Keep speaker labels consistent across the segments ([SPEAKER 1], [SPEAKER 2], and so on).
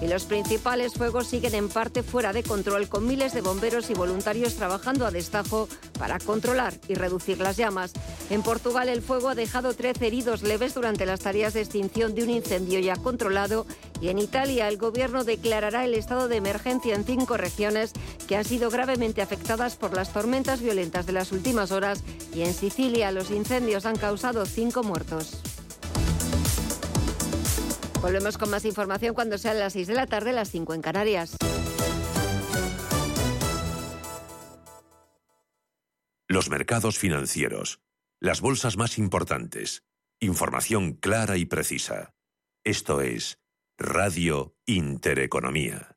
[SPEAKER 1] Y los principales fuegos siguen en parte fuera de control con miles de bomberos y voluntarios trabajando a destajo para controlar y reducir las llamas. En Portugal el fuego ha dejado 13 heridos leves durante las tareas de extinción de un incendio ya controlado y en Italia el gobierno declarará el estado de emergencia en cinco regiones que han sido gravemente afectadas por las tormentas violentas de las últimas horas y en Sicilia los incendios han causado cinco muertos. Volvemos con más información cuando sean las 6 de la tarde, las 5 en Canarias.
[SPEAKER 2] Los mercados financieros. Las bolsas más importantes. Información clara y precisa. Esto es Radio Intereconomía.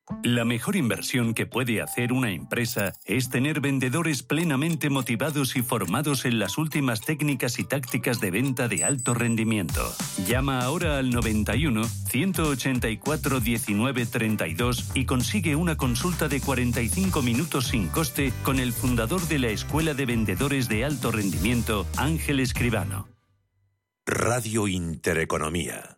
[SPEAKER 3] La mejor inversión que puede hacer una empresa es tener vendedores plenamente motivados y formados en las últimas técnicas y tácticas de venta de alto rendimiento. Llama ahora al 91 184 19 32 y consigue una consulta de 45 minutos sin coste con el fundador de la Escuela de Vendedores de Alto Rendimiento, Ángel Escribano.
[SPEAKER 2] Radio Intereconomía.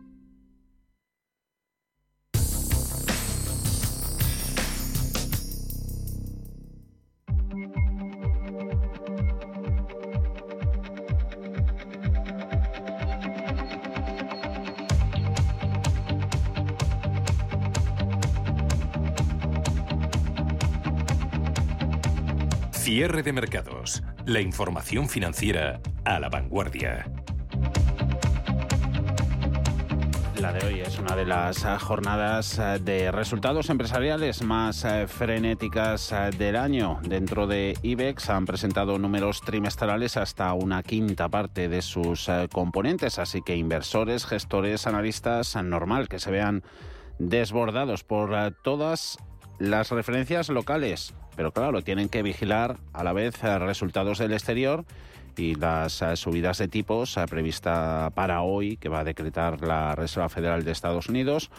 [SPEAKER 2] Cierre de mercados. La información financiera a la vanguardia.
[SPEAKER 4] La de hoy es una de las eh, jornadas eh, de resultados empresariales más eh, frenéticas del año. Dentro de IBEX han presentado números trimestrales hasta una quinta parte de sus componentes, así que inversores, gestores, analistas, normal que se vean desbordados por todas las referencias locales. Pero claro, tienen que vigilar a la vez resultados del exterior y las eh, subidas de tipos eh, prevista para hoy que va a decretar la Reserva Federal de Estados Unidos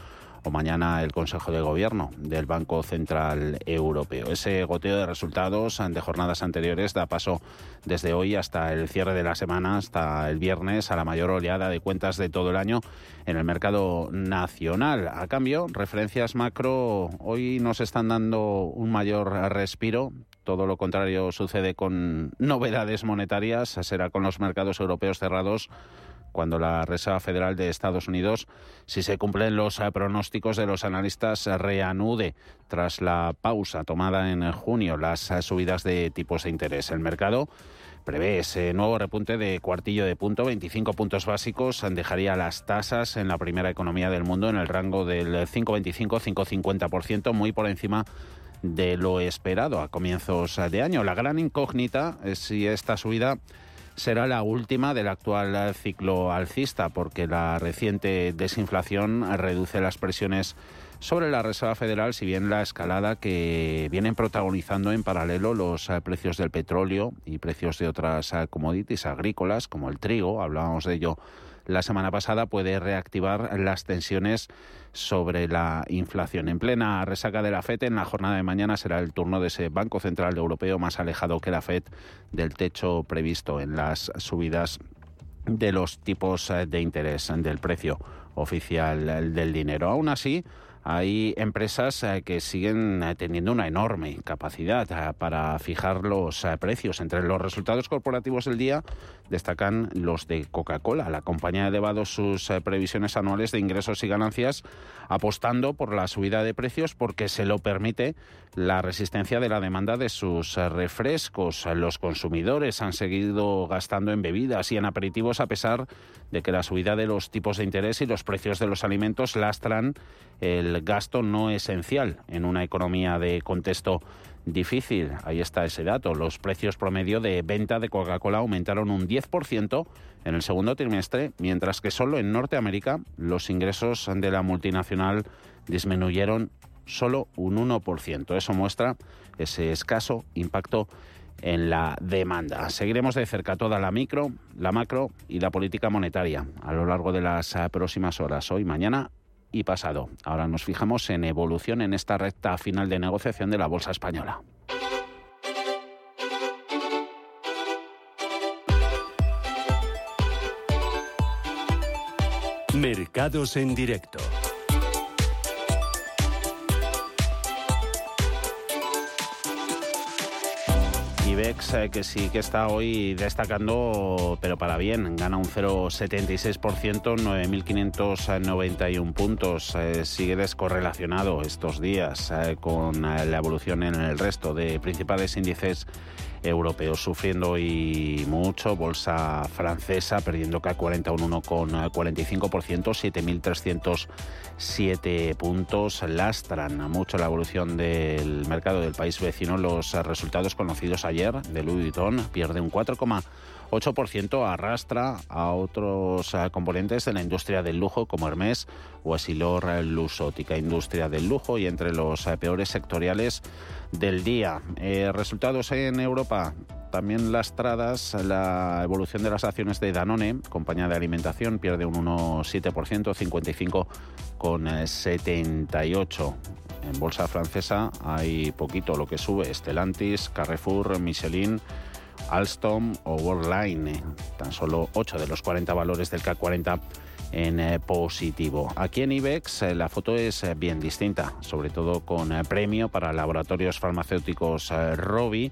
[SPEAKER 4] o mañana el Consejo de Gobierno del Banco Central Europeo. Ese goteo de resultados de jornadas anteriores da paso desde hoy hasta el cierre de la semana, hasta el viernes, a la mayor oleada de cuentas de todo el año en el mercado nacional. A cambio, referencias macro hoy nos están dando un mayor respiro. Todo lo contrario sucede con novedades monetarias. Será con los mercados europeos cerrados cuando la Reserva Federal de Estados Unidos, si se cumplen los eh, pronósticos de los analistas, reanude tras la pausa tomada en junio las eh, subidas de tipos de interés. El mercado prevé ese nuevo repunte de cuartillo de punto, 25 puntos básicos, dejaría las tasas en la primera economía del mundo en el rango del 5,25-5,50%, muy por encima de lo esperado a comienzos de año. La gran incógnita es si esta subida será la última del actual ciclo alcista, porque la reciente desinflación reduce las presiones sobre la Reserva Federal, si bien la escalada que vienen protagonizando en paralelo los eh, precios del petróleo y precios de otras eh, commodities agrícolas, como el trigo, hablábamos de ello la semana pasada, puede reactivar las tensiones sobre la inflación. En plena resaca de la FED, en la jornada de mañana será el turno de ese Banco Central Europeo más alejado que la FED del techo previsto en las subidas de los tipos eh, de interés del precio oficial del dinero. Aún así, hay empresas eh, que siguen eh, teniendo una enorme capacidad eh, para fijar los precios. Entre los resultados corporativos del día destacan los de Coca-Cola. La compañía ha elevado sus previsiones anuales de ingresos y ganancias apostando por la subida de precios porque se lo permite la resistencia de la demanda de sus refrescos. Los consumidores han seguido gastando en bebidas y en aperitivos a pesar de que la subida de los tipos de interés y los precios de los alimentos lastran el gasto no esencial en una economía de contexto difícil. Ahí está ese dato. Los precios promedio de venta de Coca-Cola aumentaron un 10% en el segundo trimestre, mientras que solo en Norteamérica los ingresos de la multinacional disminuyeron solo un 1%. Eso muestra ese escaso impacto en la demanda. Seguiremos de cerca toda la micro, la macro y la política monetaria a lo largo de las eh, próximas horas, hoy, mañana y pasado. Ahora nos fijamos en evolución en esta recta final de negociación de la Bolsa Española.
[SPEAKER 2] Mercados en directo.
[SPEAKER 4] IBEX eh, que sí que está hoy destacando, pero para bien, gana un 0,76%, 9.591 puntos. Eh, sigue descorrelacionado estos días eh, con la evolución en el resto de principales índices europeos sufriendo hoy mucho, bolsa francesa perdiendo k 41 con 45%, 7.307 puntos, lastran mucho la evolución del mercado del país vecino. Los resultados conocidos ayer de Louis Vuitton pierde un 4,8%, arrastra a otros eh, componentes de la industria del lujo como Hermès o Asilor Lusótica, industria del lujo y entre los eh, peores sectoriales del día. Eh, resultados en Europa. También lastradas la evolución de las acciones de Danone, compañía de alimentación, pierde un 1,7%, 55 con 78. En bolsa francesa hay poquito lo que sube, Stellantis, Carrefour, Michelin, Alstom o Worldline. Tan solo 8 de los 40 valores del CAC 40 en eh, positivo. Aquí en IBEX eh, la foto es eh, bien distinta, sobre todo con premio para laboratorios farmacéuticos Robi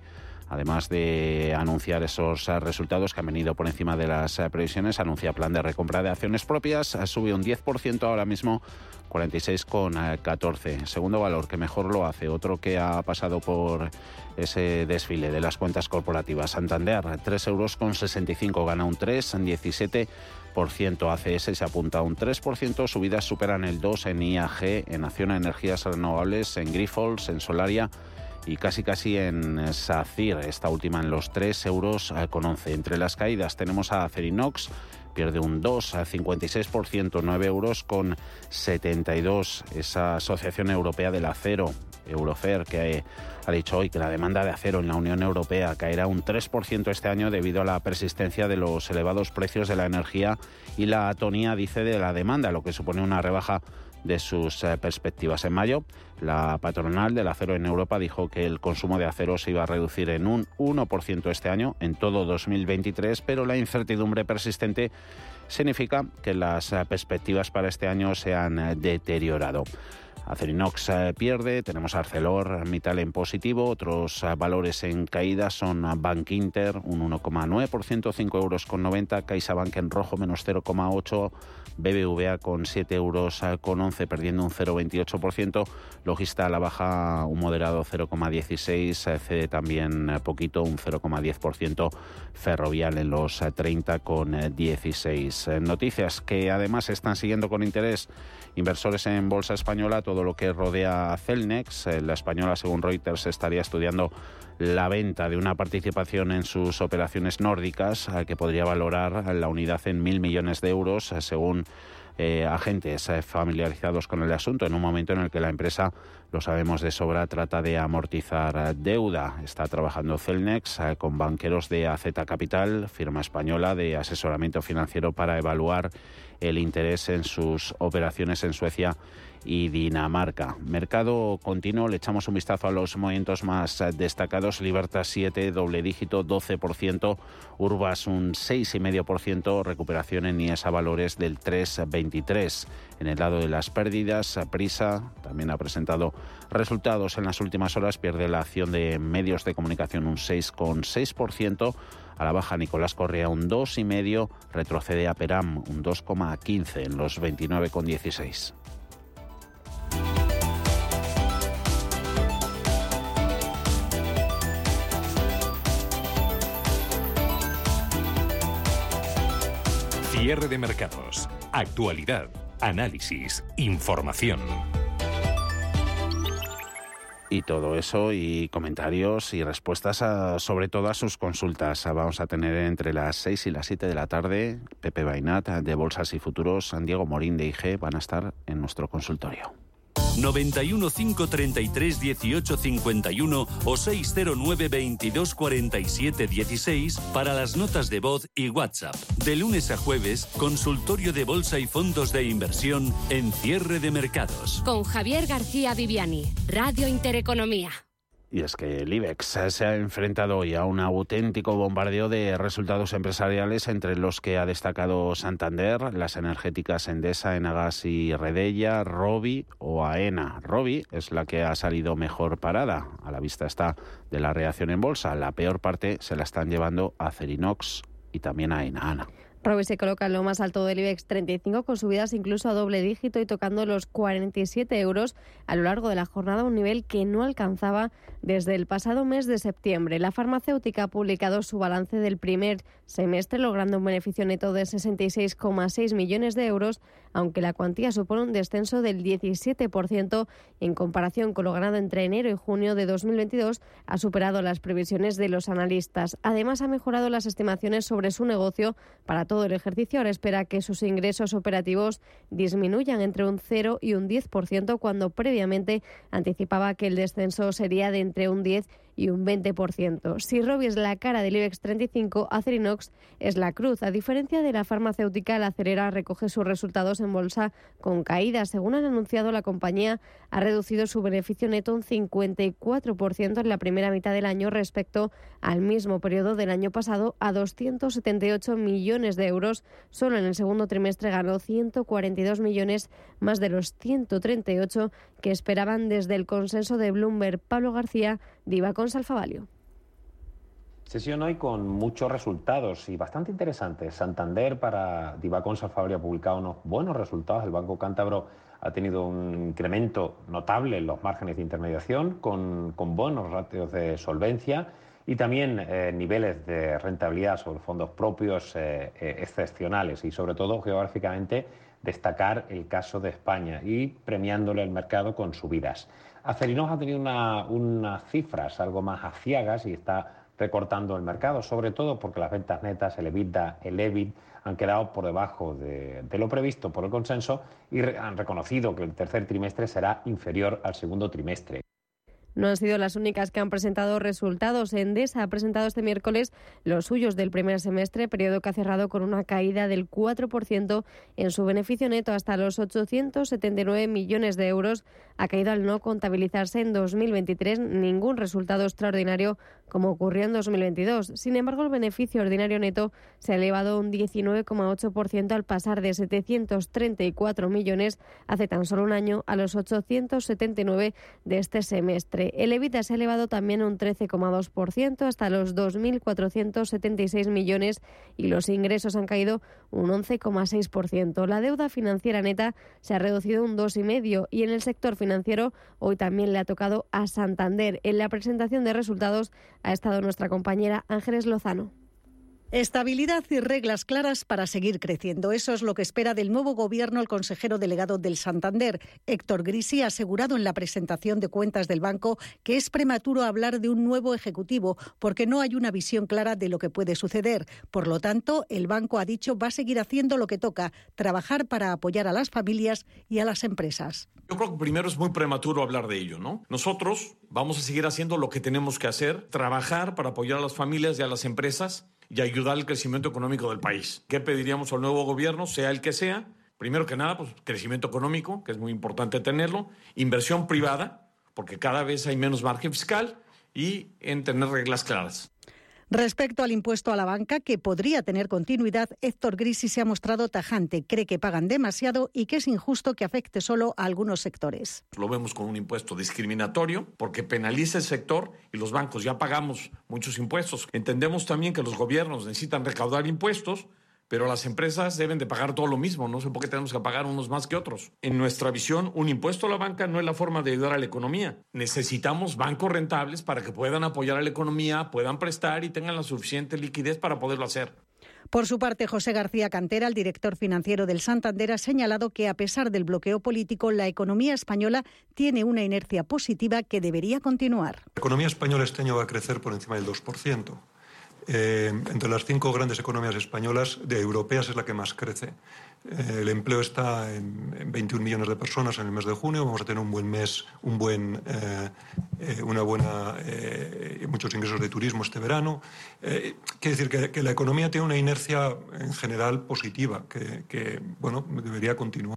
[SPEAKER 4] además de anunciar esos resultados que han venido por encima de las previsiones, anuncia plan de recompra de acciones propias, sube un 10% ahora mismo, 46,14. Segundo valor que mejor lo hace, otro que ha pasado por ese desfile de las cuentas corporativas, Santander, 3 euros con 65, gana un 3, 17 ACS se apunta a un 3%, subidas superan el 2 en IAG, en Acción a Energías Renovables, en Grifols, en Solaria y casi casi en SACIR, esta última en los 3 euros eh, con 11. Entre las caídas tenemos a Acerinox, pierde un 2 a 56%, 9 euros con 72. Esa Asociación Europea del Acero, Eurofer, que ha dicho hoy que la demanda de acero en la Unión Europea caerá un 3% este año debido a la persistencia de los elevados precios de la energía y la atonía, dice, de la demanda, lo que supone una rebaja de sus eh, perspectivas. En mayo, la patronal del acero en Europa dijo que el consumo de acero se iba a reducir en un 1% este año, en todo 2023, pero la incertidumbre persistente significa que las eh, perspectivas para este año se han eh, deteriorado. Acerinox pierde, tenemos Arcelor, Mittal en positivo, otros valores en caída son Bank Inter, un 1,9%, 5 euros con 90, CaixaBank en rojo, menos 0,8%, BBVA con 7 euros eh, con 11, perdiendo un 0,28%, Logista a la baja un moderado 0,16, cede también poquito, un 0,10%, Ferrovial en los 30 con 16. Noticias que además están siguiendo con interés inversores en Bolsa Española, todo lo que rodea a Celnex. Eh, la española, según Reuters, estaría estudiando la venta de una participación en sus operaciones nórdicas, eh, que podría valorar la unidad en mil millones de euros, eh, según eh, agentes familiarizados con el asunto en un momento en el que la empresa, lo sabemos de sobra, trata de amortizar deuda. Está trabajando Celnex con banqueros de AZ Capital, firma española de asesoramiento financiero para evaluar el interés en sus operaciones en Suecia y Dinamarca. Mercado continuo, le echamos un vistazo a los movimientos más destacados. Libertad 7, doble dígito, 12%. Urbas un 6,5%. Recuperación en IESA Valores del 3,23%. En el lado de las pérdidas, Prisa también ha presentado resultados en las últimas horas. Pierde la acción de medios de comunicación un 6,6%. A la baja Nicolás Correa un 2,5%, retrocede a Peram un 2,15 en los 29,16.
[SPEAKER 2] Cierre de mercados, actualidad, análisis, información.
[SPEAKER 4] Y todo eso y comentarios y respuestas a, sobre todas sus consultas. Vamos a tener entre las 6 y las 7 de la tarde Pepe Bainat de Bolsas y Futuros, San Diego Morín de IG van a estar en nuestro consultorio.
[SPEAKER 3] 91 533 18 51 o 609 22 47 16 para las notas de voz y WhatsApp. De lunes a jueves, consultorio de bolsa y fondos de inversión en cierre de mercados.
[SPEAKER 5] Con Javier García Viviani, Radio Intereconomía.
[SPEAKER 4] Y es que el IBEX se ha enfrentado hoy a un auténtico bombardeo de resultados empresariales, entre los que ha destacado Santander, las energéticas Endesa, Enagas y Redella, Robi o AENA. Robi es la que ha salido mejor parada. A la vista está de la reacción en bolsa. La peor parte se la están llevando a Cerinox y también a Enana.
[SPEAKER 6] Robi se coloca en lo más alto del IBEX 35 con subidas incluso a doble dígito y tocando los 47 euros a lo largo de la jornada, un nivel que no alcanzaba desde el pasado mes de septiembre. La farmacéutica ha publicado su balance del primer semestre logrando un beneficio neto de 66,6 millones de euros, aunque la cuantía supone un descenso del 17% en comparación con lo ganado entre enero y junio de 2022, ha superado las previsiones de los analistas. Además, ha mejorado las estimaciones sobre su negocio para todo el ejercicio. Ahora espera que sus ingresos operativos disminuyan entre un 0 y un 10%, cuando previamente anticipaba que el descenso sería de entre un 10 y un 20%. Si Robi es la cara del IBEX 35, Acerinox es la cruz. A diferencia de la farmacéutica, la acerera recoge sus resultados en bolsa con caídas. Según han anunciado, la compañía ha reducido su beneficio neto un 54% en la primera mitad del año respecto al mismo periodo del año pasado a 278 millones de euros. Solo en el segundo trimestre ganó 142 millones más de los 138 que esperaban desde el consenso de Bloomberg. Pablo García, Diva con Salfavalio.
[SPEAKER 7] Sesión hoy con muchos resultados y bastante interesantes. Santander para Divacón Salfabria ha publicado unos buenos resultados. El Banco Cántabro ha tenido un incremento notable en los márgenes de intermediación con, con buenos ratios de solvencia y también eh, niveles de rentabilidad sobre fondos propios eh, eh, excepcionales y sobre todo geográficamente destacar el caso de España y premiándole el mercado con subidas. Acerinox ha tenido unas cifras algo más aciagas y está recortando el mercado, sobre todo porque las ventas netas, el EBITDA, el EBIT, han quedado por debajo de, lo previsto por el consenso y han reconocido que el tercer trimestre será inferior al segundo trimestre.
[SPEAKER 6] No han sido las únicas que han presentado resultados. Endesa ha presentado este miércoles los suyos del primer semestre, periodo que ha cerrado con una caída del 4% en su beneficio neto hasta los 879 millones de euros. Ha caído al no contabilizarse en 2023 ningún resultado extraordinario como ocurrió en 2022. Sin embargo, el beneficio ordinario neto se ha elevado un 19,8% al pasar de 734 millones hace tan solo un año a los 879 de este semestre. El EBITDA se ha elevado también un 13,2% hasta los 2.476 millones y los ingresos han caído un 11,6%. La deuda financiera neta se ha reducido un 2,5% y en el sector financiero hoy también le ha tocado a Santander. En la presentación de resultados ha estado nuestra compañera Ángeles Lozano.
[SPEAKER 8] Estabilidad y reglas claras para seguir creciendo. Eso es lo que espera del nuevo gobierno el consejero delegado del Santander. Héctor Grisi ha asegurado en la presentación de cuentas del banco que es prematuro hablar de un nuevo ejecutivo porque no hay una visión clara de lo que puede suceder. Por lo tanto, el banco ha dicho va a seguir haciendo lo que toca, trabajar para apoyar a las familias y a las empresas.
[SPEAKER 9] Yo creo que primero es muy prematuro hablar de ello, ¿no? Nosotros vamos a seguir haciendo lo que tenemos que hacer, trabajar para apoyar a las familias y a las empresas y ayudar al crecimiento económico del país. ¿Qué pediríamos al nuevo gobierno, sea el que sea? Primero que nada, pues crecimiento económico, que es muy importante tenerlo, inversión privada, porque cada vez hay menos margen fiscal y en tener reglas claras.
[SPEAKER 8] Respecto al impuesto a la banca, que podría tener continuidad, Héctor Grisi se ha mostrado tajante. Cree que pagan demasiado y que es injusto que afecte solo a algunos sectores.
[SPEAKER 9] Lo vemos con un impuesto discriminatorio porque penaliza el sector y los bancos ya pagamos muchos impuestos. Entendemos también que los gobiernos necesitan recaudar impuestos pero las empresas deben de pagar todo lo mismo, no sé por qué tenemos que pagar unos más que otros. En nuestra visión, un impuesto a la banca no es la forma de ayudar a la economía. Necesitamos bancos rentables para que puedan apoyar a la economía, puedan prestar y tengan la suficiente liquidez para poderlo hacer.
[SPEAKER 8] Por su parte, José García Cantera, el director financiero del Santander, ha señalado que a pesar del bloqueo político, la economía española tiene una inercia positiva que debería continuar.
[SPEAKER 10] La economía española este año va a crecer por encima del 2%. Eh, entre las cinco grandes economías españolas, de europeas es la que más crece. Eh, el empleo está en, 21 millones de personas en el mes de junio. Vamos a tener un buen mes, un buen, eh, una buena, muchos ingresos de turismo este verano. quiere decir que, la economía tiene una inercia en general positiva que, que bueno, debería continuar.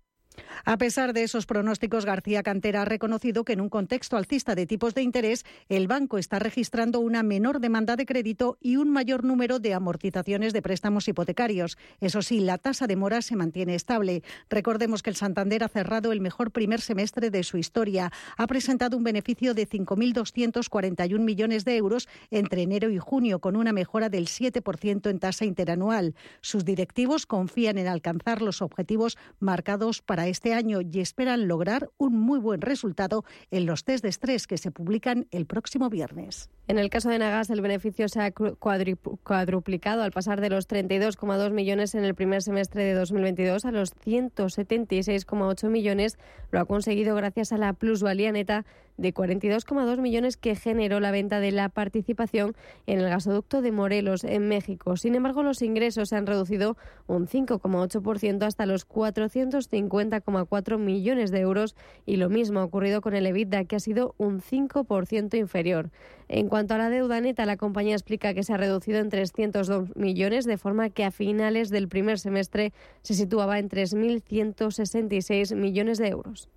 [SPEAKER 8] A pesar de esos pronósticos, García Cantera ha reconocido que en un contexto alcista de tipos de interés, el banco está registrando una menor demanda de crédito y un mayor número de amortizaciones de préstamos hipotecarios. Eso sí, la tasa de mora se mantiene estable. Recordemos que el Santander ha cerrado el mejor primer semestre de su historia. Ha presentado un beneficio de 5.241 millones de euros entre enero y junio, con una mejora del 7% en tasa interanual. Sus directivos confían en alcanzar los objetivos marcados para este año y esperan lograr un muy buen resultado en los test de estrés que se publican el próximo viernes.
[SPEAKER 6] En el caso de Nagas, el beneficio se ha cuadruplicado al pasar de los 32,2 millones en el primer semestre de 2022 a los 176,8 millones. Lo ha conseguido gracias a la plusvalía neta de 42,2 millones que generó la venta de la participación en el gasoducto de Morelos, en México. Sin embargo, los ingresos se han reducido un 5,8% hasta los 450,4 millones de euros y lo mismo ha ocurrido con el EBITDA, que ha sido un 5% inferior. En cuanto a la deuda neta, la compañía explica que se ha reducido en 302 millones, de forma que a finales del primer semestre se situaba en 3.166 millones de euros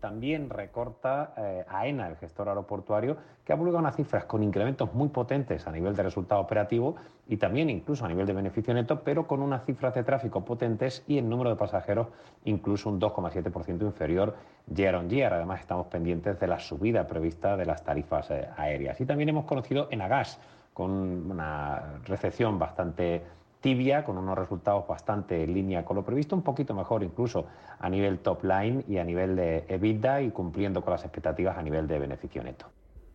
[SPEAKER 7] también recorta eh, AENA, el gestor aeroportuario, que ha publicado unas cifras con incrementos muy potentes a nivel de resultado operativo y también incluso a nivel de beneficio neto, pero con unas cifras de tráfico potentes y el número de pasajeros incluso un 2,7% inferior year on year. Además, estamos pendientes de la subida prevista de las tarifas eh, aéreas. Y también hemos conocido en Agas, con una recepción bastante con unos resultados bastante en línea con lo previsto, un poquito mejor incluso a nivel top line y a nivel de EBITDA y cumpliendo con las expectativas a nivel de beneficio neto.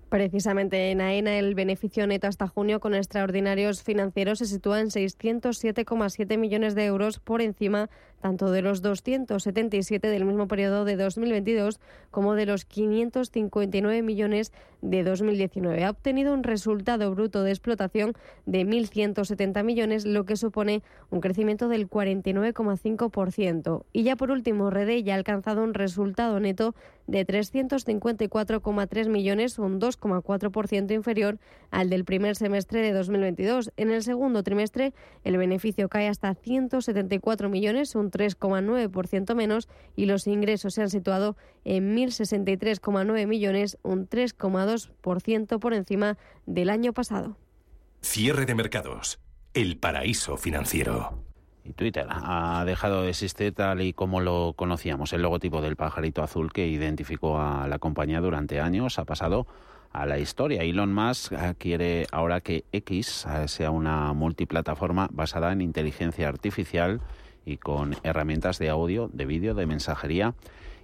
[SPEAKER 6] Precisamente en AENA el beneficio neto hasta junio con extraordinarios financieros se sitúa en 607,7 millones de euros por encima tanto de los 277 del mismo periodo de 2022 como de los 559 millones de 2019. Ha obtenido un resultado bruto de explotación de 1.170 millones, lo que supone un crecimiento del 49,5%. Y ya por último, Rede ya ha alcanzado un resultado neto de 354,3 millones, un 2,4% inferior al del primer semestre de 2022. En el segundo trimestre, el beneficio cae hasta 174 millones, un 3,9% menos y los ingresos se han situado en 1.063,9 millones, un 3,2% por encima del año pasado.
[SPEAKER 2] Cierre de mercados. El paraíso financiero.
[SPEAKER 4] Y Twitter ha dejado de existir tal y como lo conocíamos. El logotipo del pajarito azul que identificó a la compañía durante años ha pasado a la historia. Elon Musk quiere ahora que X sea una multiplataforma basada en inteligencia artificial y con herramientas de audio, de vídeo, de mensajería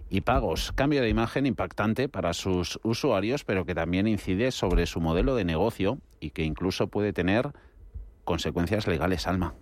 [SPEAKER 4] y pagos. Cambio de imagen impactante para sus usuarios, pero que también incide sobre su modelo de negocio y que incluso puede tener consecuencias legales, Alma.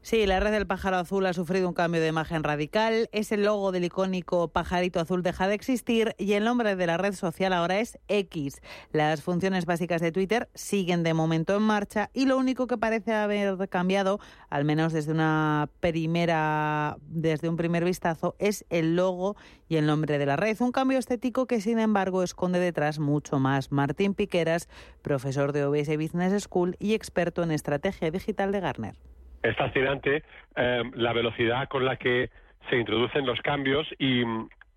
[SPEAKER 11] Sí, la red del pájaro azul ha sufrido un cambio de imagen radical. Ese logo del icónico pajarito azul deja de existir y el nombre de la red social ahora es X. Las funciones básicas de Twitter siguen de momento en marcha y lo único que parece haber cambiado, al menos desde una primera, desde un primer vistazo, es el logo y el nombre de la red. Un cambio estético que, sin embargo, esconde detrás mucho más. Martín Piqueras, profesor de OBS Business School y experto en estrategia digital de Garner
[SPEAKER 12] es fascinante eh, la velocidad con la que se introducen los cambios y,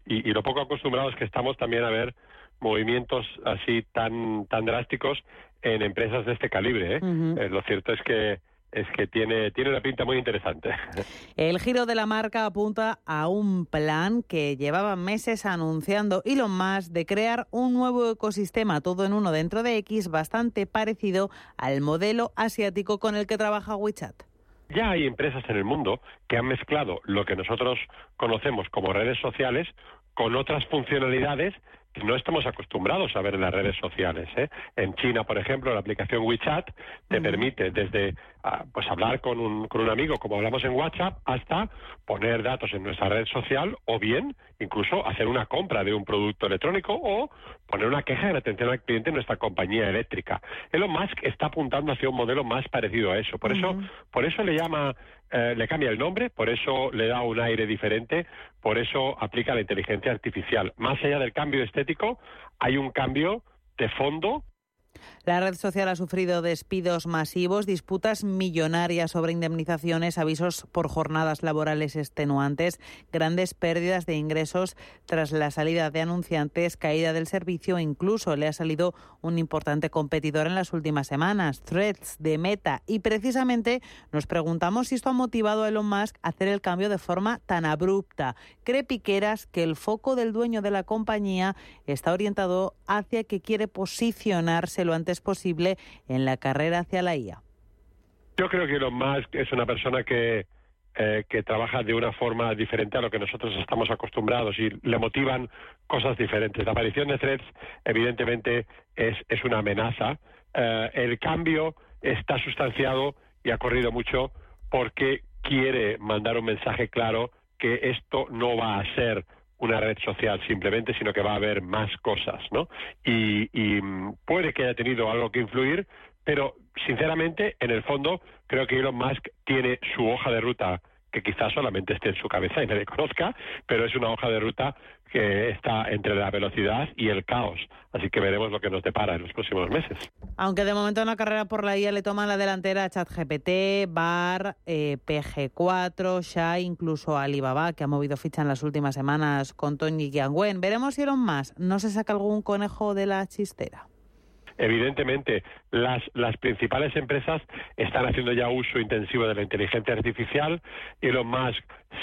[SPEAKER 12] lo poco acostumbrados que estamos también a ver movimientos así tan tan drásticos en empresas de este calibre. ¿eh? Eh, lo cierto es que es que tiene, tiene una pinta muy interesante.
[SPEAKER 11] El giro de la marca apunta a un plan que llevaba meses anunciando Elon Musk de crear un nuevo ecosistema todo en uno dentro de X bastante parecido al modelo asiático con el que trabaja WeChat.
[SPEAKER 12] Ya hay empresas en el mundo que han mezclado lo que nosotros conocemos como redes sociales con otras funcionalidades no estamos acostumbrados a ver en las redes sociales. ¿eh? En China, por ejemplo, la aplicación WeChat te permite desde ah, pues hablar con un, con un amigo, como hablamos en WhatsApp, hasta poner datos en nuestra red social o bien incluso hacer una compra de un producto electrónico o poner una queja de atención al cliente en nuestra compañía eléctrica. Elon Musk está apuntando hacia un modelo más parecido a eso. Por eso, por eso le llama, eh, le cambia el nombre, por eso le da un aire diferente, por eso aplica la inteligencia artificial. Más allá del cambio hay un cambio de fondo
[SPEAKER 11] la red social ha sufrido despidos masivos, disputas millonarias sobre indemnizaciones, avisos por jornadas laborales extenuantes, grandes pérdidas de ingresos tras la salida de anunciantes, caída del servicio incluso le ha salido un importante competidor en las últimas semanas, Threads de Meta. Y precisamente nos preguntamos si esto ha motivado a Elon Musk a hacer el cambio de forma tan abrupta. Cree Piqueras que el foco del dueño de la compañía está orientado hacia que quiere posicionarse lo antes posible en la carrera hacia la IA.
[SPEAKER 12] Yo creo que Elon Musk es una persona que, eh, que trabaja de una forma diferente a lo que nosotros estamos acostumbrados y le motivan cosas diferentes. La aparición de Threads, evidentemente, es, es una amenaza. Eh, el cambio está sustanciado y ha corrido mucho porque quiere mandar un mensaje claro que esto no va a ser una red social simplemente, sino que va a haber más cosas, ¿no? Y, mm, puede que haya tenido algo que influir, pero sinceramente, en el fondo, creo que Elon Musk tiene su hoja de ruta que quizás solamente esté en su cabeza y nadie conozca, pero es una hoja de ruta que está entre la velocidad y el caos. Así que veremos lo que nos depara en los próximos meses.
[SPEAKER 11] Aunque de momento en la carrera por la IA le toman la delantera a ChatGPT, BAR, eh, PG4, SHA, incluso Alibaba, que ha movido ficha en las últimas semanas con Tony Giangwen. Veremos si Elon más no se saca algún conejo de la chistera.
[SPEAKER 12] Evidentemente, las, las principales empresas están haciendo ya uso intensivo de la inteligencia artificial. y lo más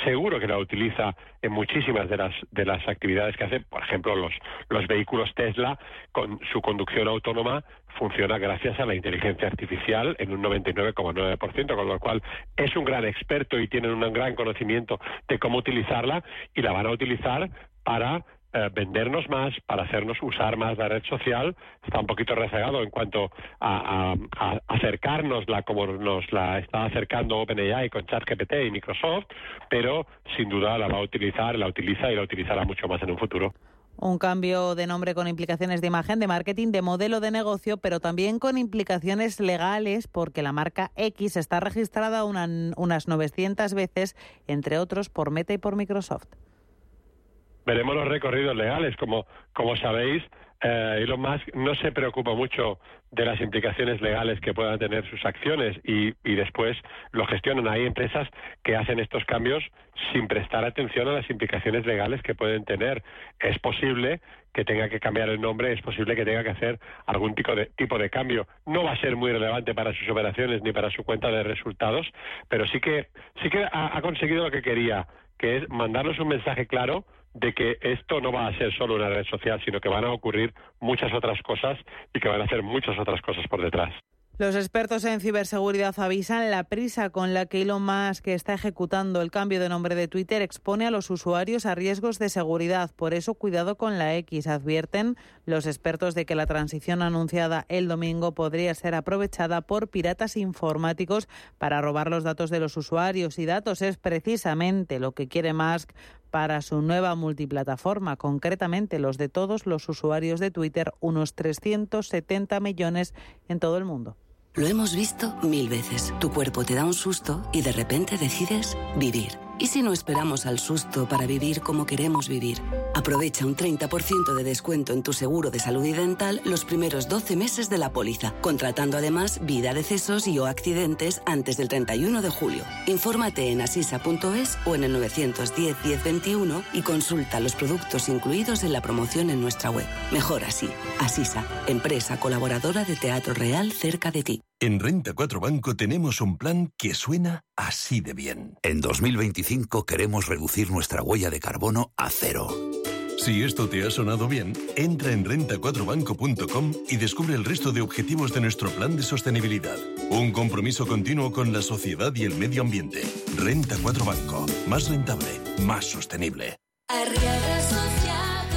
[SPEAKER 12] seguro que la utiliza en muchísimas de las, de las actividades que hace. Por ejemplo, los, los vehículos Tesla, con su conducción autónoma, funciona gracias a la inteligencia artificial en un 99,9%, con lo cual es un gran experto y tienen un gran conocimiento de cómo utilizarla y la van a utilizar para eh, vendernos más, para hacernos usar más la red social, está un poquito rezagado en cuanto a, a, acercárnosla como nos la está acercando OpenAI con ChatGPT y Microsoft, pero sin duda la va a utilizar, la utiliza y la utilizará mucho más en un futuro.
[SPEAKER 11] Un cambio de nombre con implicaciones de imagen, de marketing, de modelo de negocio, pero también con implicaciones legales porque la marca X está registrada unas 900 veces, entre otros, por Meta y por Microsoft
[SPEAKER 12] veremos los recorridos legales. Como, como sabéis, eh, Elon Musk no se preocupa mucho de las implicaciones legales que puedan tener sus acciones y, después lo gestionan. Hay empresas que hacen estos cambios sin prestar atención a las implicaciones legales que pueden tener. Es posible que tenga que cambiar el nombre, es posible que tenga que hacer algún tipo de, tipo de cambio. No va a ser muy relevante para sus operaciones ni para su cuenta de resultados, pero sí que, sí que ha, ha conseguido lo que quería, que es mandarnos un mensaje claro de que esto no va a ser solo una red social, sino que van a ocurrir muchas otras cosas y que van a hacer muchas otras cosas por detrás.
[SPEAKER 11] Los expertos en ciberseguridad avisan la prisa con la que Elon Musk está ejecutando el cambio de nombre de Twitter expone a los usuarios a riesgos de seguridad. Por eso, cuidado con la X. Advierten los expertos de que la transición anunciada el domingo podría ser aprovechada por piratas informáticos para robar los datos de los usuarios. Y datos es precisamente lo que quiere Musk para su nueva multiplataforma, concretamente los de todos los usuarios de Twitter, unos 370 millones en todo el mundo.
[SPEAKER 13] Lo hemos visto mil veces. Tu cuerpo te da un susto y de repente decides vivir. ¿Y si no esperamos al susto para vivir como queremos vivir? Aprovecha un 30% de descuento en tu seguro de salud y dental los primeros 12 meses de la póliza, contratando además vida, decesos y o accidentes antes del 31 de julio. Infórmate en asisa.es o en el 910 1021 y consulta los productos incluidos en la promoción en nuestra web. Mejor así. Asisa, empresa colaboradora de Teatro Real cerca de ti.
[SPEAKER 14] En Renta 4 Banco tenemos un plan que suena así de bien.
[SPEAKER 15] En 2025 queremos reducir nuestra huella de carbono a cero.
[SPEAKER 14] Si esto te ha sonado bien, entra en renta4banco.com y descubre el resto de objetivos de nuestro plan de sostenibilidad. Un compromiso continuo con la sociedad y el medio ambiente. Renta 4 Banco. Más rentable, más sostenible.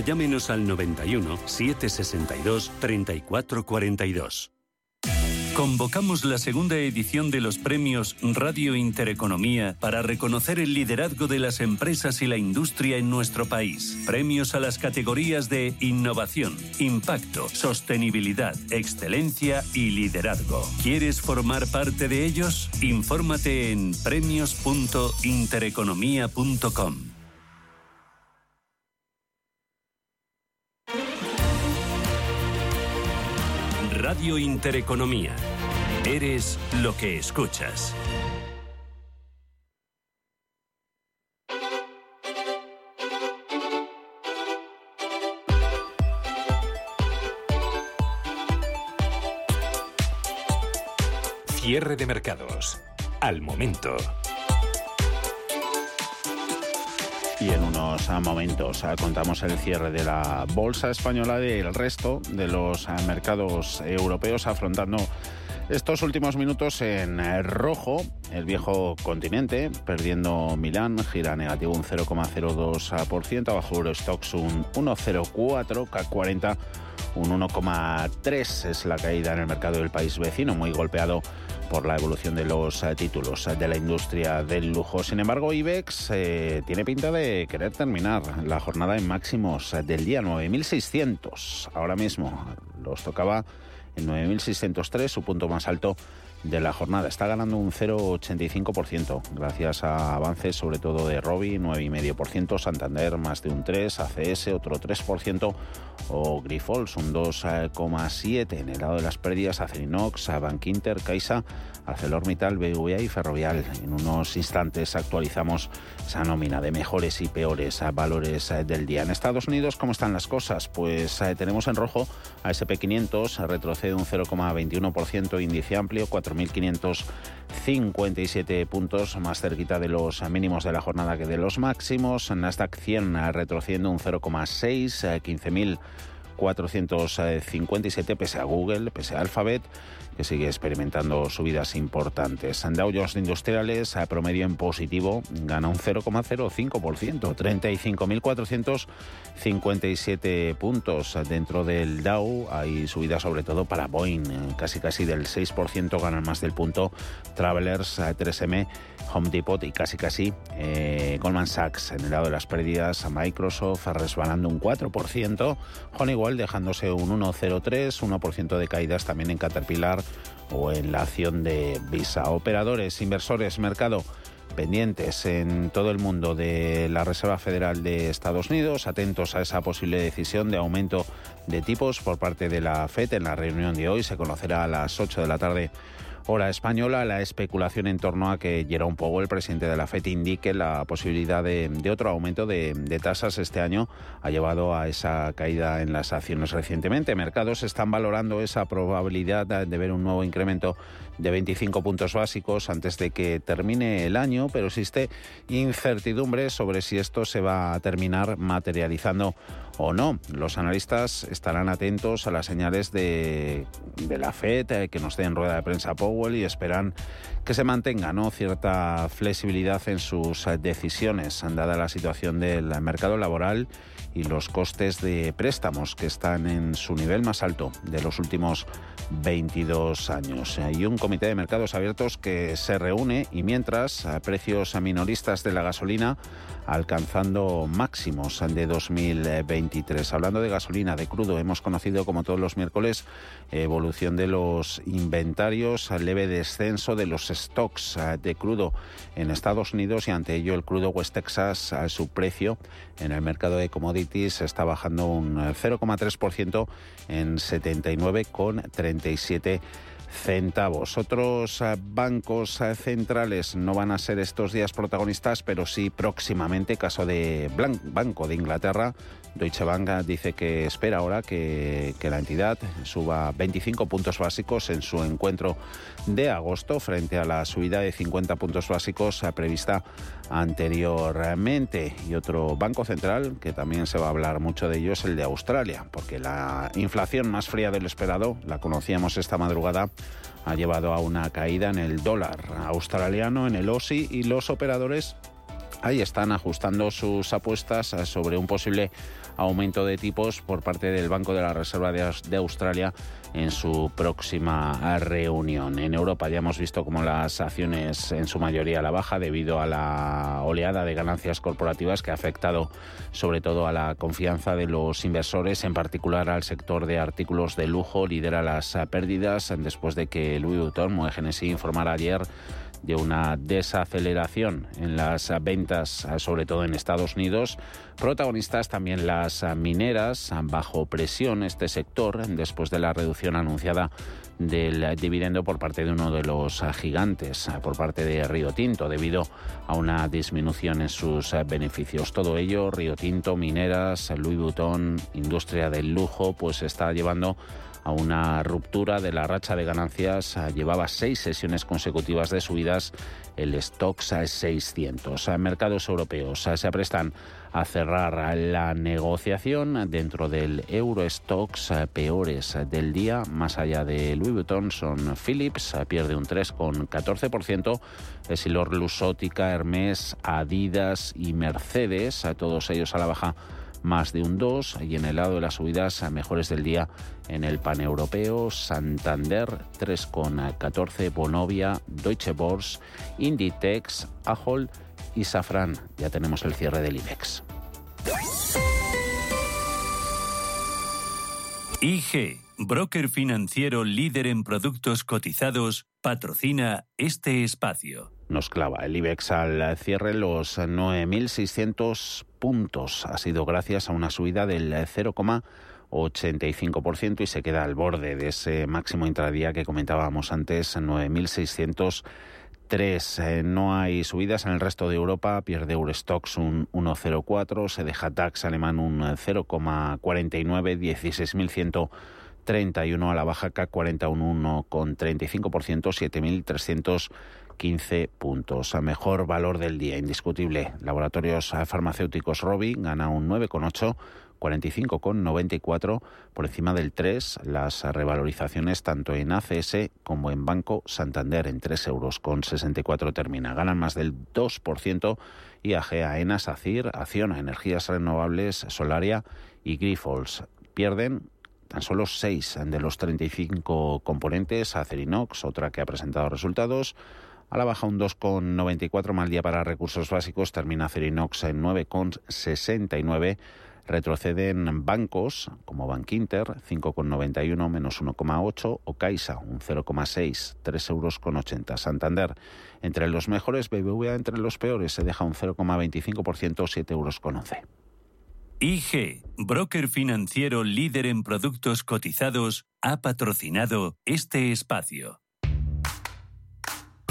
[SPEAKER 3] llámenos al 91 762 3442. Convocamos la segunda edición de los premios Radio Intereconomía para reconocer el liderazgo de las empresas y la industria en nuestro país. Premios a las categorías de innovación, impacto, sostenibilidad, excelencia y liderazgo. ¿Quieres formar parte de ellos? Infórmate en premios.intereconomía.com. Radio Intereconomía. Eres lo que escuchas.
[SPEAKER 2] Cierre de mercados. Al momento.
[SPEAKER 4] Unos momentos. Contamos el cierre de la bolsa española y el resto de los mercados europeos afrontando estos últimos minutos en rojo, el viejo continente, perdiendo Milán, gira negativo un 0,02%, abajo Eurostox un 1,04, CAC 40 un 1,3 es la caída en el mercado del país vecino, muy golpeado por la evolución de los eh, títulos de la industria del lujo. Sin embargo, IBEX eh, tiene pinta de querer terminar la jornada en máximos del día 9.600. Ahora mismo los tocaba en 9.603, su punto más alto de la jornada. Está ganando un 0,85% gracias a avances sobre todo de Robi, 9,5%, Santander más de un 3%, ACS otro 3% o Grifols un 2,7%. En el lado de las pérdidas, Acerinox, Bankinter, Caixa, ArcelorMittal, BVA y Ferrovial. En unos instantes actualizamos esa nómina de mejores y peores valores del día. En Estados Unidos, ¿cómo están las cosas? Pues eh, tenemos en rojo a SP500, retrocede un 0,21%, índice amplio, 4.557 puntos, más cerquita de los mínimos de la jornada que de los máximos. Nasdaq 100 retrocediendo un 0,6, 15.457 pese a Google, pese a Alphabet que sigue experimentando subidas importantes. Dow Jones Industriales a promedio en positivo gana un 0,05%, 35.457 puntos. Dentro del Dow hay subidas sobre todo para Boeing, casi casi del 6%, ganan más del punto. Travelers 3M Home Depot y casi casi eh, Goldman Sachs en el lado de las pérdidas a Microsoft resbalando un 4%, Honeywell dejándose un 1,03, 1% de caídas también en Caterpillar o en la acción de Visa. Operadores, inversores, mercado pendientes en todo el mundo de la Reserva Federal de Estados Unidos, atentos a esa posible decisión de aumento de tipos por parte de la FED en la reunión de hoy. Se conocerá a las 8 de la tarde hora española, la especulación en torno a que Jerome Powell, el presidente de la FED, indique la posibilidad de, otro aumento de, tasas este año ha llevado a esa caída en las acciones recientemente. Mercados están valorando esa probabilidad de ver un nuevo incremento de 25 puntos básicos antes de que termine el año, pero existe incertidumbre sobre si esto se va a terminar materializando o no. Los analistas estarán atentos a las señales de, la FED eh, que nos den rueda de prensa Powell y esperan que se mantenga ¿no? cierta flexibilidad en sus decisiones, dada la situación del mercado laboral y los costes de préstamos que están en su nivel más alto de los últimos 22 años. Hay un comité de mercados abiertos que se reúne y mientras a precios minoristas de la gasolina alcanzando máximos de 2023. Hablando de gasolina, de crudo, hemos conocido como todos los miércoles evolución de los inventarios, leve descenso de los stocks de crudo en Estados Unidos y ante ello el crudo West Texas a su precio en el mercado de commodities está bajando un 0,3% en 79,37 centavos. Otros eh, bancos eh, centrales no van a ser estos días protagonistas, pero sí próximamente. Caso de Banco de Inglaterra, Deutsche Bank dice que espera ahora que, la entidad suba 25 puntos básicos en su encuentro de agosto frente a la subida de 50 puntos básicos eh, prevista anteriormente. Y otro banco central, que también se va a hablar mucho de ello, es el de Australia, porque la inflación más fría del esperado, la conocíamos esta madrugada, ha llevado a una caída en el dólar australiano, en el OSI, y los operadores ahí están ajustando sus apuestas sobre un posible aumento de tipos por parte del Banco de la Reserva de Australia en su próxima reunión. En Europa ya hemos visto como las acciones en su mayoría a la baja debido a la oleada de ganancias corporativas que ha afectado sobre todo a la confianza de los inversores, en particular al sector de artículos de lujo, lidera las pérdidas después de que Louis Vuitton, Moe informara ayer de una desaceleración en las ventas, sobre todo en Estados Unidos. Protagonistas también las mineras, bajo presión este sector después de la reducción anunciada del dividendo por parte de uno de los gigantes, por parte de Río Tinto, debido a una disminución en sus beneficios. Todo ello, Río Tinto, mineras, Louis Vuitton, industria del lujo, pues está llevando a una ruptura de la racha de ganancias. Ah, llevaba seis sesiones consecutivas de subidas. El Stocks 600. Mercados europeos ah, se aprestan a cerrar la negociación. Dentro del Eurostox ah, peores del día, más allá de Louis Vuitton, son Philips, pierde un 3,14%, Esilor Lusótica, Hermes, Adidas y Mercedes, todos ellos a la baja más de un 2 y en el lado de las subidas a mejores del día en el paneuropeo Santander 3,14 Bonovia, Deutsche Börse, Inditex, Ahol y Safran. Ya tenemos el cierre del IBEX.
[SPEAKER 3] IG, broker financiero líder en productos cotizados, patrocina este espacio.
[SPEAKER 4] Nos clava el IBEX al cierre los 9.600 puntos. Ha sido gracias a una subida del 0,85% y se queda al borde de ese máximo intradía que comentábamos antes, 9.603. Eh, no hay subidas en el resto de Europa. Pierde Eurostox un 1,04. Se deja DAX alemán un 0,49. 16.131 a la baja CAC 41 con 35%. 7.300 15 puntos. A mejor valor del día, indiscutible. Laboratorios farmacéuticos Robi gana un 9,8. 45,94 por encima del 3 las revalorizaciones tanto en ACS como en Banco Santander en 3 euros con 64 termina. Ganan más del 2% IAG, AENA, SACIR, Acciona, Energías Renovables, Solaria y Grifols. Pierden tan solo 6 de los 35 componentes, Acerinox, otra que ha presentado resultados, a la baja un 2,94 mal día para recursos básicos, termina Cerinox en 9,69. Retroceden bancos como Bankinter, 5,91 menos 1,8 o Caixa, un 0,6, 3 euros con 80. Santander, entre los mejores, BBVA entre los peores, se deja un 0,25%, 7 euros con 11.
[SPEAKER 3] IG, broker financiero líder en productos cotizados, ha patrocinado este espacio.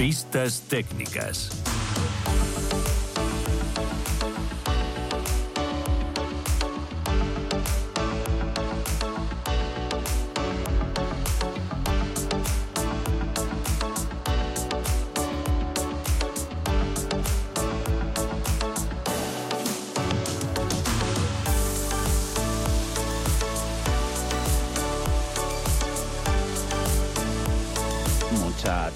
[SPEAKER 3] Pistas técnicas.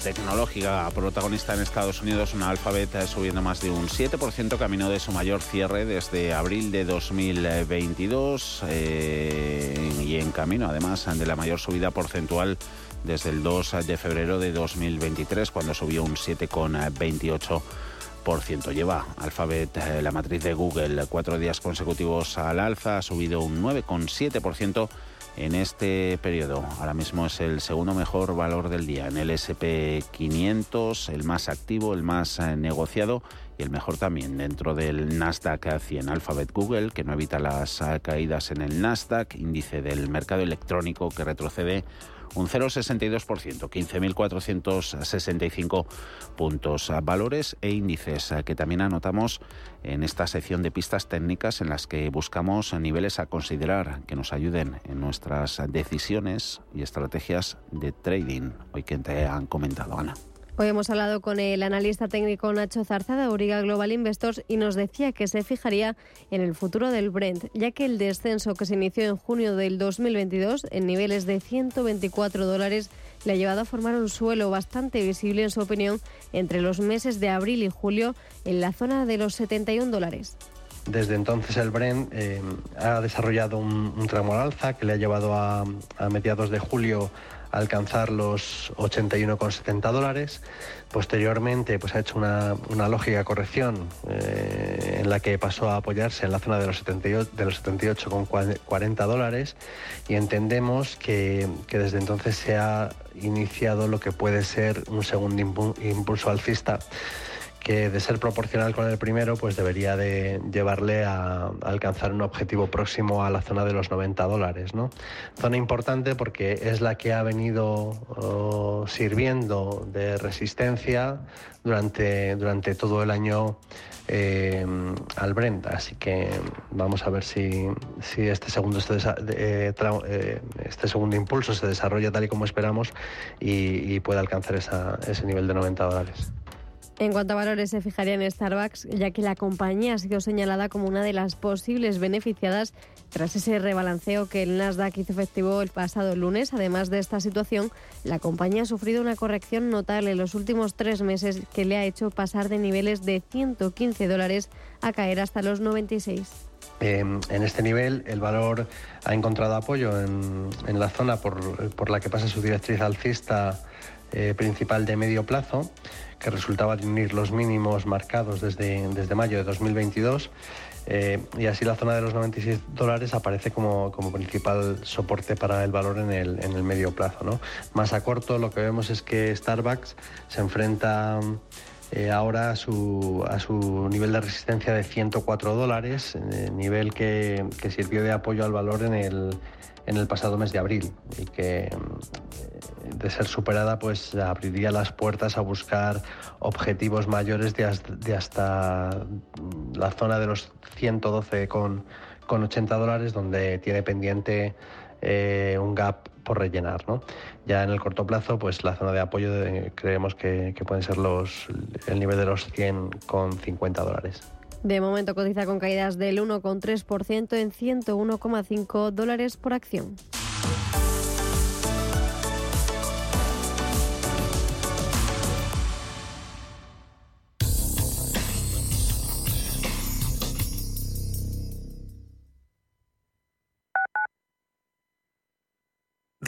[SPEAKER 4] Tecnológica protagonista en Estados Unidos, una Alphabet eh, subiendo más de un 7%, camino de su mayor cierre desde abril de 2022 eh, y en camino además de la mayor subida porcentual desde el 2 de febrero de 2023, cuando subió un 7,28%. Lleva Alphabet, eh, la matriz de Google, cuatro días consecutivos al alza, ha subido un 9,7% en este periodo. Ahora mismo es el segundo mejor valor del día en el SP500, el más activo, el más eh, negociado y el mejor también dentro del Nasdaq 100 Alphabet Google, que no evita las eh, caídas en el Nasdaq, índice del mercado electrónico que retrocede un 0,62%, 15.465 puntos. Valores e índices eh, que también anotamos en esta sección de pistas técnicas en las que buscamos niveles a considerar que nos ayuden en nuestras decisiones y estrategias de trading. Hoy que te han comentado, Ana.
[SPEAKER 6] Hoy hemos hablado con el analista técnico Nacho Zarza de Auriga Global Investors y nos decía que se fijaría en el futuro del Brent, ya que el descenso que se inició en junio del 2022 en niveles de 124 dólares le ha llevado a formar un suelo bastante visible, en su opinión, entre los meses de abril y julio en la zona de los 71 dólares.
[SPEAKER 16] Desde entonces el Brent eh, ha desarrollado un, tramo al alza que le ha llevado a mediados de julio alcanzar los 81,70 dólares. Posteriormente pues, ha hecho una, lógica corrección eh, en la que pasó a apoyarse en la zona de los, 78, de 78,40 dólares y entendemos que, que desde entonces se ha iniciado lo que puede ser un segundo impulso alcista que de ser proporcional con el primero, pues debería de llevarle a, alcanzar un objetivo próximo a la zona de los 90 dólares. ¿no? Zona importante porque es la que ha venido oh, sirviendo de resistencia durante, durante todo el año eh, al Brent. Así que vamos a ver si, si este, segundo, este, eh, este, segundo impulso se desarrolla tal y como esperamos y, puede alcanzar ese nivel de 90 dólares.
[SPEAKER 6] En cuanto a valores, se fijaría en Starbucks, ya que la compañía ha sido señalada como una de las posibles beneficiadas tras ese rebalanceo que el Nasdaq hizo efectivo el pasado lunes. Además de esta situación, la compañía ha sufrido una corrección notable en los últimos tres meses que le ha hecho pasar de niveles de 115 dólares a caer hasta los 96.
[SPEAKER 16] Em, en este nivel el valor ha encontrado apoyo en, la zona por, la que pasa su directriz alcista eh, principal de medio plazo que resultaba tener los mínimos marcados desde, desde mayo de 2022. Eh, y así la zona de los 96 dólares aparece como, como principal soporte para el valor en el, en el medio plazo. ¿no? Más a corto lo que vemos es que Starbucks se enfrenta eh, ahora a su, a su nivel de resistencia de 104 dólares, nivel que, que, sirvió de apoyo al valor en el, en el pasado mes de abril y que de ser superada, pues abriría las puertas a buscar objetivos mayores de, hasta la zona de los 112 con, 80 dólares, donde tiene pendiente eh, un gap por rellenar. Ya en el corto plazo, pues la zona de apoyo creemos que, que pueden ser los, el nivel de los 100 con 50 dólares.
[SPEAKER 6] De momento cotiza con caídas del 1,3% en 101,5 dólares por acción.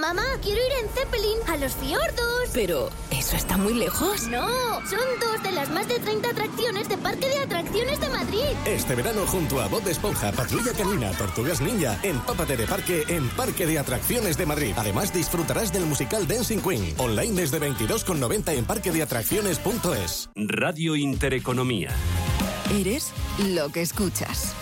[SPEAKER 17] Mamá, quiero ir en Zeppelin a los fiordos.
[SPEAKER 18] Pero, ¿eso está muy lejos?
[SPEAKER 17] No, son dos de las más de 30 atracciones de Parque de Atracciones de Madrid.
[SPEAKER 19] Este verano junto a Bob de Esponja, Patrulla Canina, Tortugas Ninja, empápate de parque en Parque de Atracciones de Madrid. Además disfrutarás del musical Dancing Queen, online desde 22,90 en parquedeatracciones.es.
[SPEAKER 3] Radio Intereconomía.
[SPEAKER 20] Eres lo que escuchas.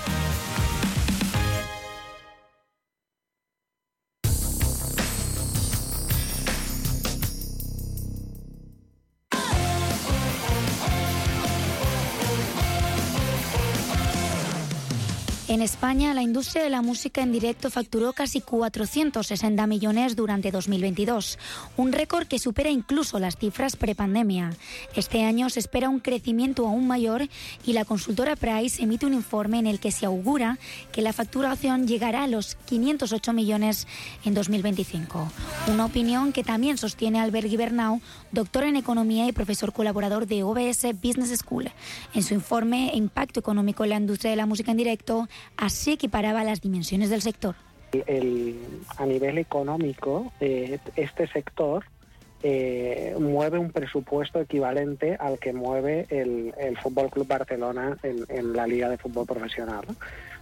[SPEAKER 21] En España, la industria de la música en directo facturó casi 460 millones durante 2022, un récord que supera incluso las cifras prepandemia. Este año se espera un crecimiento aún mayor y la consultora Price emite un informe en el que se augura que la facturación llegará a los 508 millones en 2025. Una opinión que también sostiene Albert Gibernau, doctor en economía y profesor colaborador de OBS Business School. En su informe Impacto económico en la industria de la música en directo, así equiparaba las dimensiones del sector.
[SPEAKER 22] a nivel económico, eh, este sector eh, mueve un presupuesto equivalente al que mueve el, el Fútbol Club Barcelona en, la Liga de Fútbol Profesional.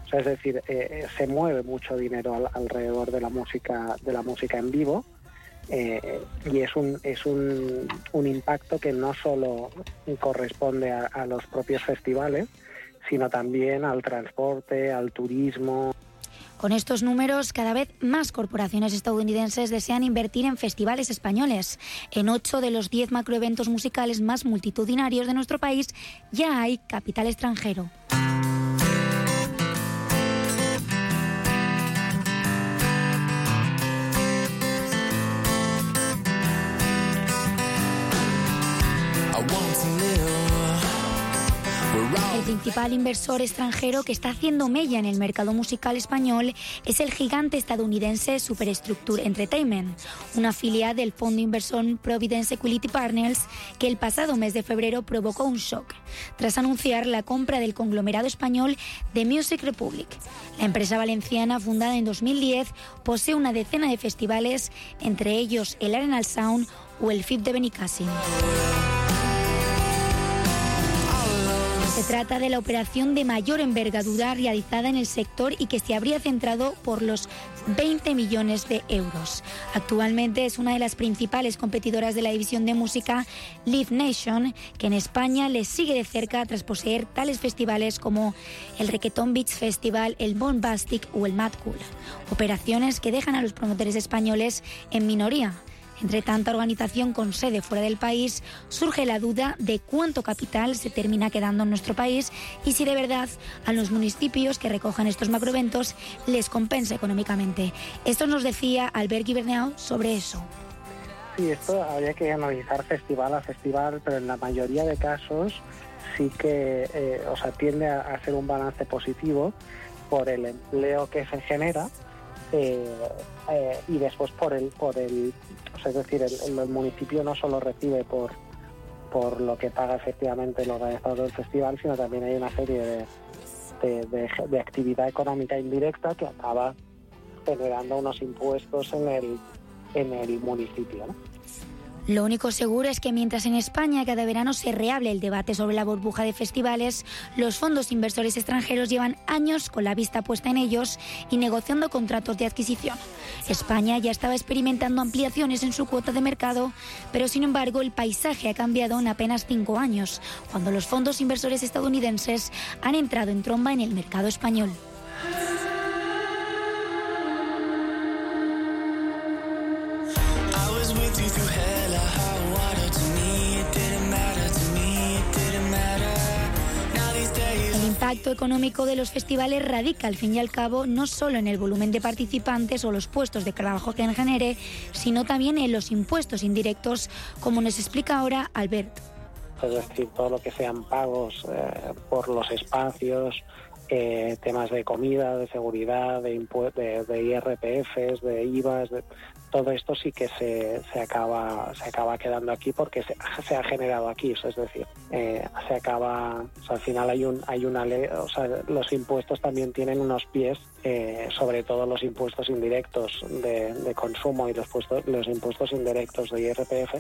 [SPEAKER 22] O sea, es decir, eh, se mueve mucho dinero alrededor de la música de la música en vivo. y es un es un, un, impacto que no solo corresponde a los propios festivales, sino también al transporte, al turismo.
[SPEAKER 21] Con estos números, cada vez más corporaciones estadounidenses desean invertir en festivales españoles. En ocho de los diez macroeventos musicales más multitudinarios de nuestro país ya hay capital extranjero. Principal inversor extranjero que está haciendo mella en el mercado musical español es el gigante estadounidense Superstructure Entertainment, una filial del fondo inversor Providence Equity Partners que el pasado mes de febrero provocó un shock tras anunciar la compra del conglomerado español The Music Republic. La empresa valenciana, fundada en 2010, posee una decena de festivales, entre ellos el Arenal Sound o el FIP de Benicassim. Trata de la operación de mayor envergadura realizada en el sector y que se habría centrado por los 20 millones de euros. Actualmente es una de las principales competidoras de la división de música Live Nation, que en España le sigue de cerca tras poseer tales festivales como el Requetón Beach Festival, el Bombastic o el Mad Cool. Operaciones que dejan a los promotores españoles en minoría Entre tanta organización con sede fuera del país, surge la duda de cuánto capital se termina quedando en nuestro país y si de verdad a los municipios que recojan estos macroeventos les compensa económicamente. Esto nos decía Albert Guibernau sobre eso.
[SPEAKER 22] Sí, esto habría que analizar festival a festival, pero en la mayoría de casos sí que eh, o sea, tiende a, ser un balance positivo por el empleo que se genera y después por el, por el, es decir, el, municipio no solo recibe por, por lo que paga efectivamente el organizador del festival, sino también hay una serie de, de, actividad económica indirecta que acaba generando unos impuestos en el, en el municipio.
[SPEAKER 21] Lo único seguro es que mientras en España cada verano se reable el debate sobre la burbuja de festivales, los fondos inversores extranjeros llevan años con la vista puesta en ellos y negociando contratos de adquisición. España ya estaba experimentando ampliaciones en su cuota de mercado, pero sin embargo el paisaje ha cambiado en apenas cinco años, cuando los fondos inversores estadounidenses han entrado en tromba en el mercado español. Impacto económico de los festivales radica, al fin y al cabo, no solo en el volumen de participantes o los puestos de trabajo que genere, sino también en los impuestos indirectos, como nos explica ahora Albert.
[SPEAKER 22] Es decir, todo lo que sean pagos eh, por los espacios, eh, temas de comida, de seguridad, de, de IRPFs, de IVAs, de, todo esto sí que se, se, acaba se acaba quedando aquí porque se, se ha generado aquí es decir eh, se acaba al final hay un hay una ley o sea los impuestos también tienen unos pies eh, sobre todo los impuestos indirectos de, de consumo y los puestos, los impuestos indirectos de IRPF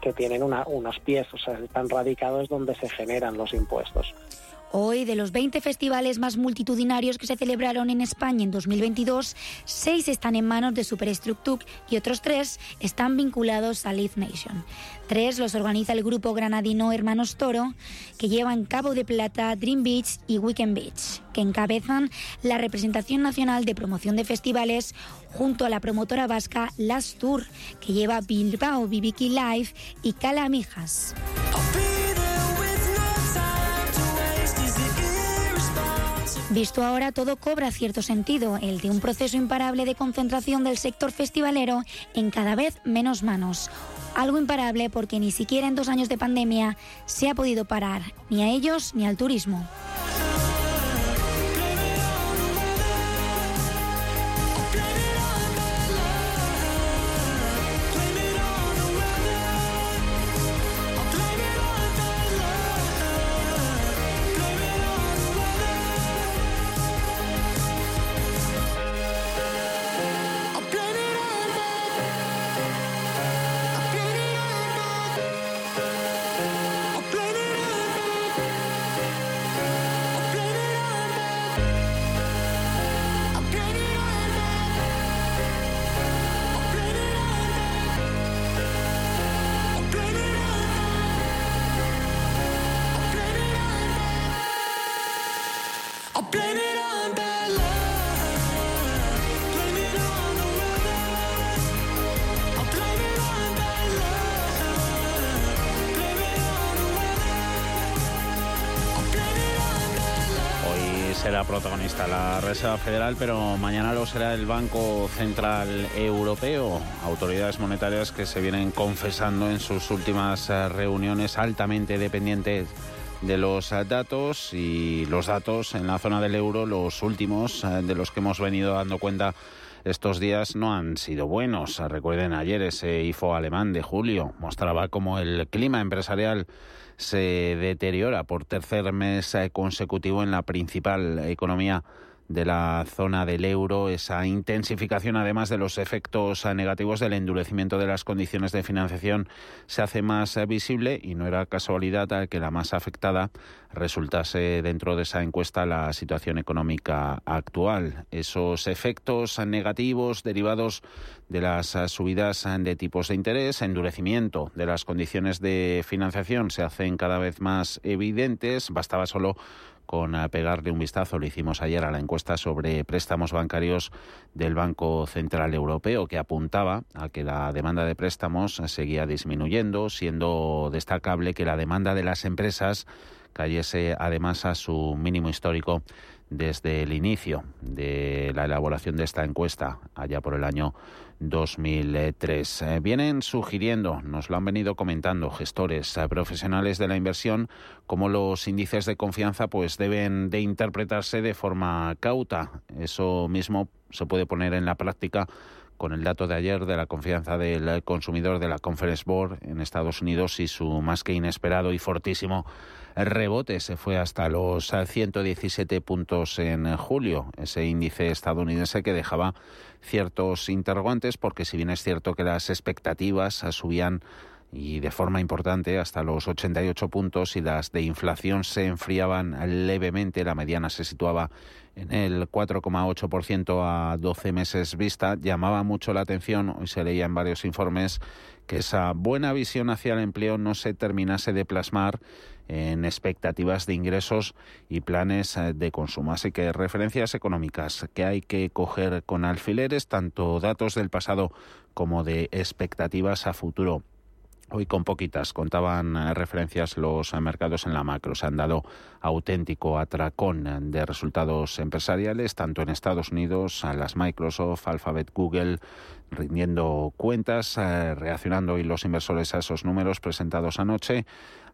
[SPEAKER 22] que tienen una, unos pies o sea están radicados donde se generan los impuestos
[SPEAKER 21] Hoy, de los 20 festivales más multitudinarios que se celebraron en España en 2022, seis están en manos de Superstructure y otros tres están vinculados a Live Nation. Tres los organiza el grupo granadino Hermanos Toro, que llevan Cabo de Plata, Dream Beach y Weekend Beach, que encabezan la representación nacional de promoción de festivales junto a la promotora vasca Last Tour, que lleva Bilbao BBQ Live y Cala Visto ahora, todo cobra cierto sentido, el de un proceso imparable de concentración del sector festivalero en cada vez menos manos. Algo imparable porque ni siquiera en dos años de pandemia se ha podido parar ni a ellos ni al turismo.
[SPEAKER 4] Reserva Federal, pero mañana lo será el Banco Central Europeo. Autoridades monetarias que se vienen confesando en sus últimas eh, reuniones altamente dependientes de los eh, datos y los datos en la zona del euro, los últimos eh, de los que hemos venido dando cuenta estos días no han sido buenos. Recuerden ayer ese IFO alemán de julio mostraba cómo el clima empresarial se deteriora por tercer mes consecutivo en la principal economía de la zona del euro, esa intensificación además de los efectos negativos del endurecimiento de las condiciones de financiación se hace más visible y no era casualidad que la más afectada resultase dentro de esa encuesta la situación económica actual. Esos efectos negativos derivados de las subidas de tipos de interés, endurecimiento de las condiciones de financiación se hacen cada vez más evidentes. Bastaba solo con eh, pegarle un vistazo, lo hicimos ayer a la encuesta sobre préstamos bancarios del Banco Central Europeo, que apuntaba a que la demanda de préstamos seguía disminuyendo, siendo destacable que la demanda de las empresas cayese además a su mínimo histórico desde el inicio de la elaboración de esta encuesta, allá por el año 2003. Eh, vienen sugiriendo, nos lo han venido comentando gestores eh, profesionales de la inversión, cómo los índices de confianza pues deben de interpretarse de forma cauta. Eso mismo se puede poner en la práctica con el dato de ayer de la confianza del consumidor de la Conference Board en Estados Unidos y su más que inesperado y fortísimo rebote. Se fue hasta los 117 puntos en julio, ese índice estadounidense que dejaba ciertos interrogantes porque si bien es cierto que las expectativas subían y de forma importante hasta los 88 puntos y las de inflación se enfriaban levemente, la mediana se situaba en el 4,8% a 12 meses vista, llamaba mucho la atención, hoy se leía en varios informes, que esa buena visión hacia el empleo no se terminase de plasmar en expectativas de ingresos y planes eh, de consumo. Así que referencias económicas que hay que coger con alfileres, tanto datos del pasado como de expectativas a futuro. Hoy con poquitas contaban eh, referencias los mercados en la macro. Se han dado auténtico atracón de resultados empresariales, tanto en Estados Unidos, a las Microsoft, Alphabet, Google, rindiendo cuentas, eh, reaccionando hoy los inversores a esos números presentados anoche.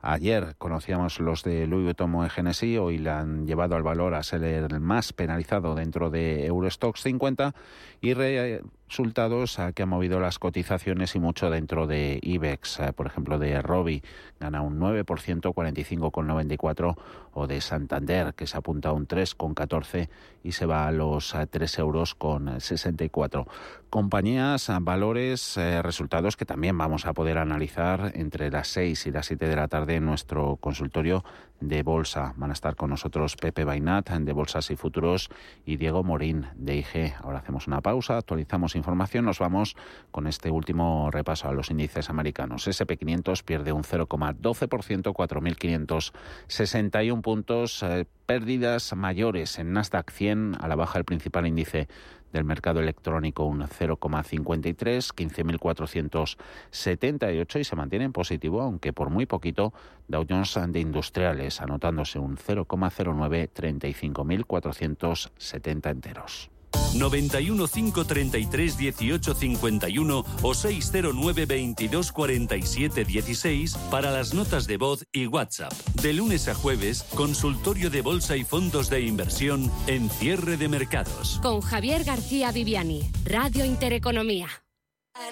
[SPEAKER 4] Ayer conocíamos los de Louis Vuitton Genesis, hoy le han llevado al valor a ser el más penalizado dentro de Eurostox 50 y resultados que han movido las cotizaciones y mucho dentro de IBEX, por ejemplo de Robi, gana un 9%, 45,94 o de Santander, que se apunta a un 3,14 y se va a los 3 eh, euros con 64. Compañías, eh, valores, eh, resultados que también vamos a poder analizar entre las 6 y las 7 de la tarde en nuestro consultorio de bolsa. Van a estar con nosotros Pepe Bainat de Bolsas y Futuros y Diego Morín de IG. Ahora hacemos una pausa, actualizamos información, nos vamos con este último repaso a los índices americanos. SP500 pierde un 0,12%, 4.561 puntos, eh, pérdidas mayores en Nasdaq 100, a la baja el principal índice del mercado electrónico un 0,53, 15.478 y se mantiene en positivo, aunque por muy poquito, Dow Jones de Industriales, anotándose un 0,09, 35.470 enteros.
[SPEAKER 3] 91 533 18 51 o 609 22 47 16 para las notas de voz y WhatsApp. De lunes a jueves, consultorio de bolsa y fondos de inversión en cierre de mercados.
[SPEAKER 23] Con Javier García Viviani, Radio Intereconomía.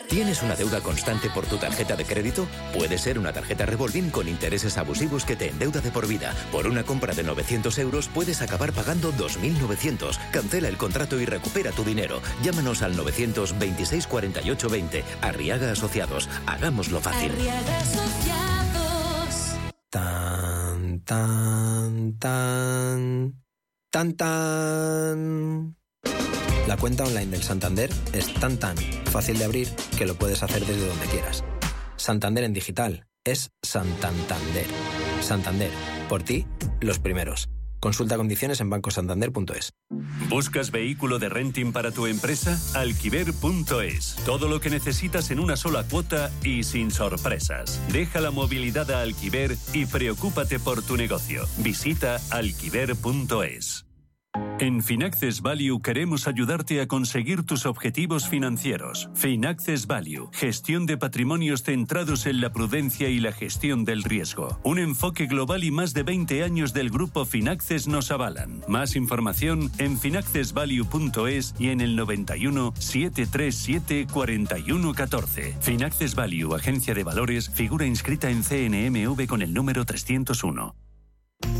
[SPEAKER 24] ¿Tienes una deuda constante por tu tarjeta de crédito? Puede ser una tarjeta revolving con intereses abusivos que te endeuda de por vida. Por una compra de 900 euros puedes acabar pagando 2.900. Cancela el contrato y recupera tu dinero. Llámanos al 926 48 20. Arriaga Asociados. Hagámoslo fácil.
[SPEAKER 25] Arriaga Asociados. Tan, tan, tan. Tan, tan. La cuenta online del Santander es tan tan fácil de abrir que lo puedes hacer desde donde quieras. Santander en digital es Santander. Santander, por ti, los primeros. Consulta condiciones en bancosantander.es.
[SPEAKER 3] ¿Buscas vehículo de renting para tu empresa? Alquiver.es. Todo lo que necesitas en una sola cuota y sin sorpresas. Deja la movilidad a Alquiver y preocúpate por tu negocio. Visita alquiver.es. En Finaccess Value queremos ayudarte a conseguir tus objetivos financieros. Finaccess Value, gestión de patrimonios centrados en la prudencia y la gestión del riesgo. Un enfoque global y más de 20 años del grupo Finaccess nos avalan. Más información en finaccessvalue.es y en el 91 737 4114. Finaccess Value, agencia de valores, figura inscrita en CNMV con el número 301.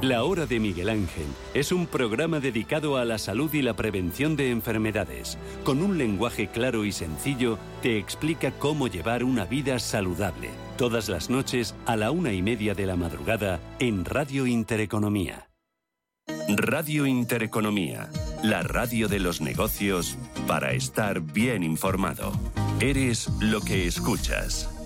[SPEAKER 3] La Hora de Miguel Ángel es un programa dedicado a la salud y la prevención de enfermedades. Con un lenguaje claro y sencillo, te explica cómo llevar una vida saludable. Todas las noches a la una y media de la madrugada en Radio Intereconomía. Radio Intereconomía, la radio de los negocios para estar bien informado. Eres lo que escuchas.